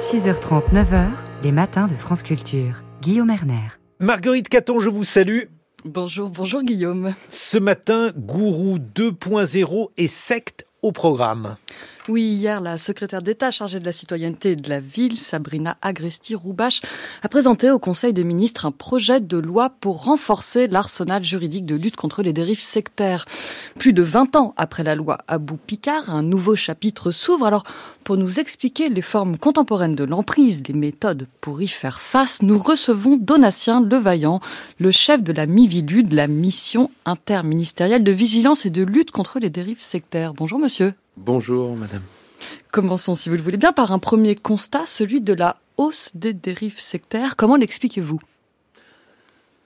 6h30, 9h, les matins de France Culture. Guillaume Erner. Marguerite Caton, je vous salue. Bonjour, bonjour Guillaume. Ce matin, Gourou 2.0 et secte au programme. Oui, hier, la secrétaire d'État chargée de la citoyenneté et de la ville, Sabrina Agresti-Roubache, a présenté au Conseil des ministres un projet de loi pour renforcer l'arsenal juridique de lutte contre les dérives sectaires. Plus de 20 ans après la loi Abou Picard, un nouveau chapitre s'ouvre. Alors, pour nous expliquer les formes contemporaines de l'emprise, les méthodes pour y faire face, nous recevons Donatien Levaillant, le chef de la MIVILUD, la mission interministérielle de vigilance et de lutte contre les dérives sectaires. Bonjour monsieur. Bonjour, madame. Commençons, si vous le voulez bien, par un premier constat, celui de la hausse des dérives sectaires. Comment l'expliquez-vous?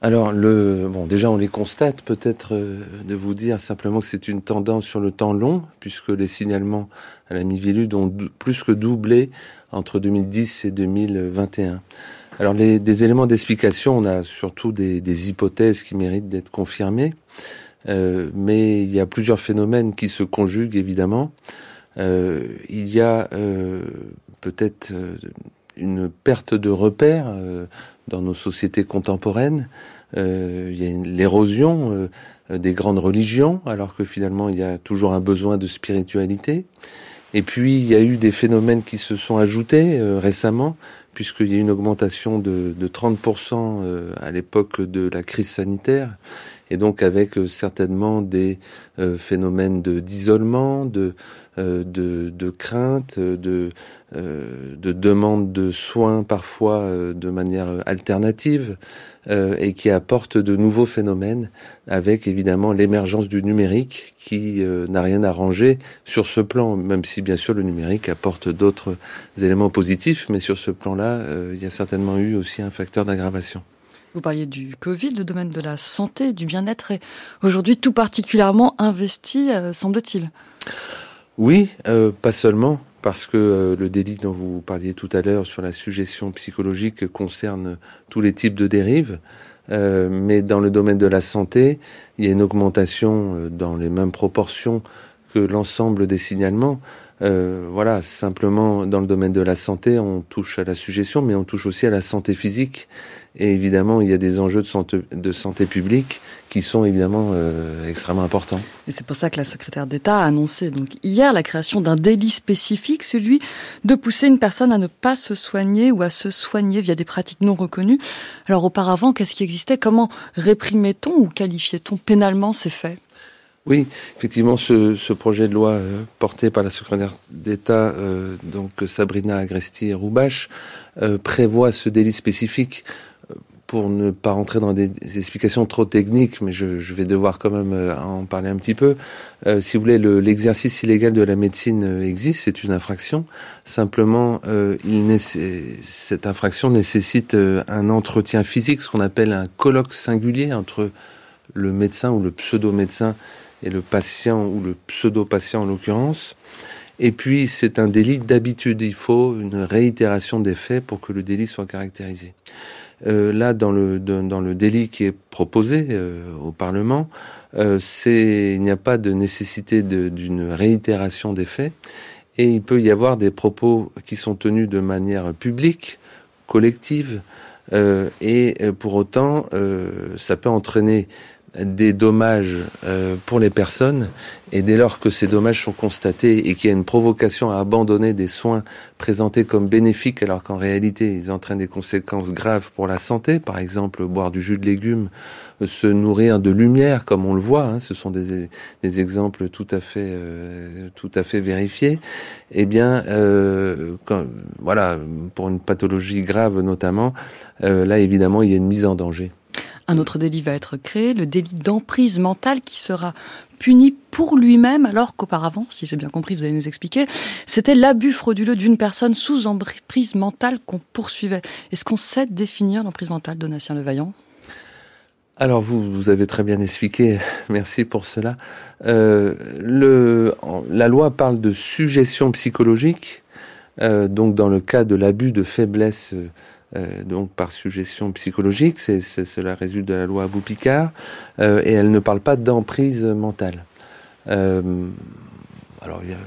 Alors, le, bon, déjà, on les constate. Peut-être euh, de vous dire simplement que c'est une tendance sur le temps long, puisque les signalements à la Mivilude ont plus que doublé entre 2010 et 2021. Alors, les, des éléments d'explication, on a surtout des, des hypothèses qui méritent d'être confirmées. Euh, mais il y a plusieurs phénomènes qui se conjuguent évidemment. Euh, il y a euh, peut-être euh, une perte de repères euh, dans nos sociétés contemporaines. il y a l'érosion des grandes religions, alors que finalement il y a toujours un besoin de spiritualité. Et puis il y a eu des phénomènes qui se sont ajoutés récemment, puisqu'il y a eu une augmentation de, de 30% à l'époque de la crise sanitaire et donc avec euh, certainement des euh, phénomènes d'isolement, de, euh, de, crainte, de, de demande de soins parfois de manière alternative et qui apportent de nouveaux phénomènes avec évidemment l'émergence du numérique qui n'a rien arrangé sur ce plan, même si bien sûr le numérique apporte d'autres éléments positifs, mais sur ce plan-là, il y a certainement eu aussi un facteur d'aggravation. Vous parliez du Covid, le domaine de la santé, du bien-être est aujourd'hui tout particulièrement investi, euh, semble-t-il. Oui, euh, pas seulement, parce que euh, le délit dont vous parliez tout à l'heure sur la suggestion psychologique concerne tous les types de dérives. mais dans le domaine de la santé, il y a une augmentation dans les mêmes proportions que l'ensemble des signalements. Euh, voilà, simplement dans le domaine de la santé, on touche à la suggestion, mais on touche aussi à la santé physique. Et évidemment, il y a des enjeux de santé, publique qui sont évidemment euh, extrêmement importants. Et c'est pour ça que la secrétaire d'État a annoncé donc hier la création d'un délit spécifique, celui de pousser une personne à ne pas se soigner ou à se soigner via des pratiques non reconnues. Alors auparavant, qu'est-ce qui existait? Comment réprimait-on ou qualifiait-on pénalement ces faits? Oui, effectivement, ce, ce, projet de loi euh, porté par la secrétaire d'État, euh, donc Sabrina Agresti-Roubache, euh, prévoit ce délit spécifique. Pour ne pas rentrer dans des, explications trop techniques, mais je, je, vais devoir quand même en parler un petit peu. si vous voulez, l'exercice illégal de la médecine existe, c'est une infraction. Simplement, il cette infraction nécessite un entretien physique, ce qu'on appelle un colloque singulier entre le médecin ou le pseudo-médecin et le patient ou le pseudo-patient en l'occurrence. Et puis c'est un délit d'habitude. Il faut une réitération des faits pour que le délit soit caractérisé. Euh, là, dans le dans le délit qui est proposé euh, au Parlement, euh, il n'y a pas de nécessité d'une réitération des faits, et il peut y avoir des propos qui sont tenus de manière publique, collective, et pour autant, ça peut entraîner des dommages euh, pour les personnes et dès lors que ces dommages sont constatés et qu'il y a une provocation à abandonner des soins présentés comme bénéfiques alors qu'en réalité ils entraînent des conséquences graves pour la santé, par exemple boire du jus de légumes, se nourrir de lumière comme on le voit, hein, ce sont des, des, exemples tout à fait euh, tout à fait vérifiés. Eh bien, euh, quand, voilà, pour une pathologie grave notamment, euh, là évidemment il y a une mise en danger. Un autre délit va être créé, le délit d'emprise mentale qui sera puni pour lui-même, alors qu'auparavant, si j'ai bien compris, vous allez nous expliquer, c'était l'abus frauduleux d'une personne sous emprise mentale qu'on poursuivait. Est-ce qu'on sait définir l'emprise mentale, Donatien Levaillant? Alors vous, avez très bien expliqué, merci pour cela. Euh, la loi parle de suggestion psychologique, euh, donc dans le cas de l'abus de faiblesse euh, donc par suggestion psychologique, c'est, cela résulte de la loi Abou-Picard, euh, et elle ne parle pas d'emprise mentale. Euh, alors il y a,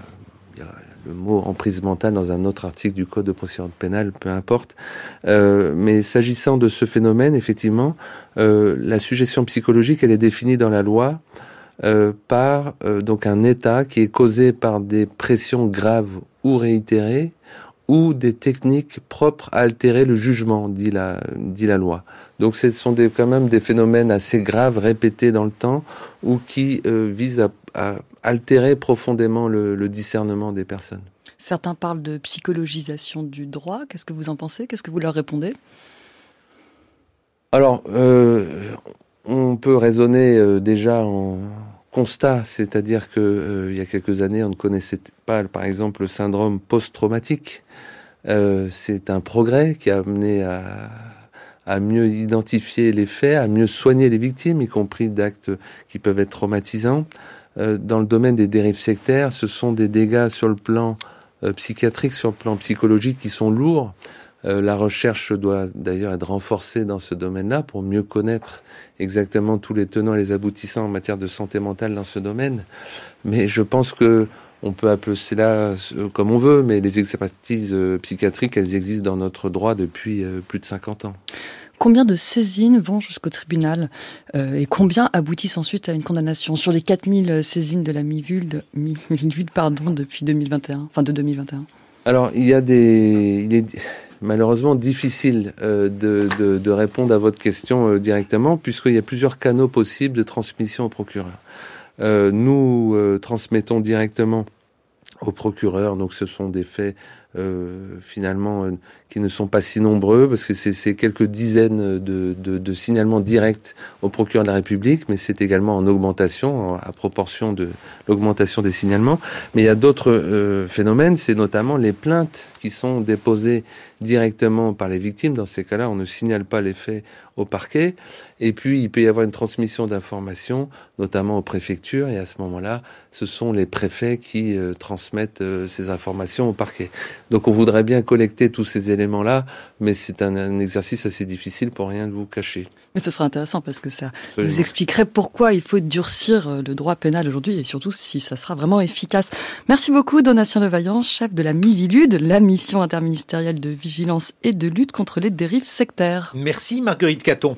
le mot emprise mentale dans un autre article du Code de procédure pénale, peu importe. Mais s'agissant de ce phénomène, effectivement, la suggestion psychologique, elle est définie dans la loi par donc un état qui est causé par des pressions graves ou réitérées ou des techniques propres à altérer le jugement, dit la, dit la loi. Donc ce sont des, quand même des phénomènes assez graves, répétés dans le temps, ou qui euh, visent à, à, altérer profondément le, le discernement des personnes. Certains parlent de psychologisation du droit. Qu'est-ce que vous en pensez? Qu'est-ce que vous leur répondez? Alors, euh, on peut raisonner euh, déjà en constat, c'est-à-dire que euh, il y a quelques années, on ne connaissait pas, par exemple, le syndrome post-traumatique. Euh, c'est un progrès qui a amené à, mieux identifier les faits, à mieux soigner les victimes, y compris d'actes qui peuvent être traumatisants. Euh, dans le domaine des dérives sectaires, ce sont des dégâts sur le plan psychiatrique, sur le plan psychologique qui sont lourds. Euh, la recherche doit d'ailleurs être renforcée dans ce domaine-là pour mieux connaître exactement tous les tenants et les aboutissants en matière de santé mentale dans ce domaine. Mais je pense que on peut appeler cela comme on veut, mais les expertises euh, psychiatriques, elles existent dans notre droit depuis euh, plus de 50 ans. Combien de saisines vont jusqu'au tribunal euh, et combien aboutissent ensuite à une condamnation sur les 4000 saisines de la MIVULD pardon, depuis 2021, enfin de 2021 Alors, il y a des... Il est malheureusement difficile euh, de, répondre à votre question euh, directement, puisqu'il y a plusieurs canaux possibles de transmission au procureur. Euh, nous transmettons directement au procureur, donc ce sont des faits euh, finalement euh, qui ne sont pas si nombreux parce que c'est quelques dizaines de, de, de, signalements directs au procureur de la République, mais c'est également en augmentation à proportion de l'augmentation des signalements. Mais il y a d'autres euh, phénomènes, c'est notamment les plaintes qui sont déposées directement par les victimes. Dans ces cas-là, on ne signale pas les faits au parquet. Et puis, il peut y avoir une transmission d'informations, notamment aux préfectures. Et à ce moment-là, ce sont les préfets qui euh, transmettent euh, ces informations au parquet. Donc, on voudrait bien collecter tous ces éléments-là, mais c'est un, un, exercice assez difficile pour rien de vous cacher. Mais ce sera intéressant parce que ça Absolument. vous expliquerait pourquoi il faut durcir euh, le droit pénal aujourd'hui et surtout si ça sera vraiment efficace. Merci beaucoup, Donatien Levaillant, chef de la MIVILUD, la mission interministérielle de vigilance et de lutte contre les dérives sectaires. Merci, Marguerite Caton.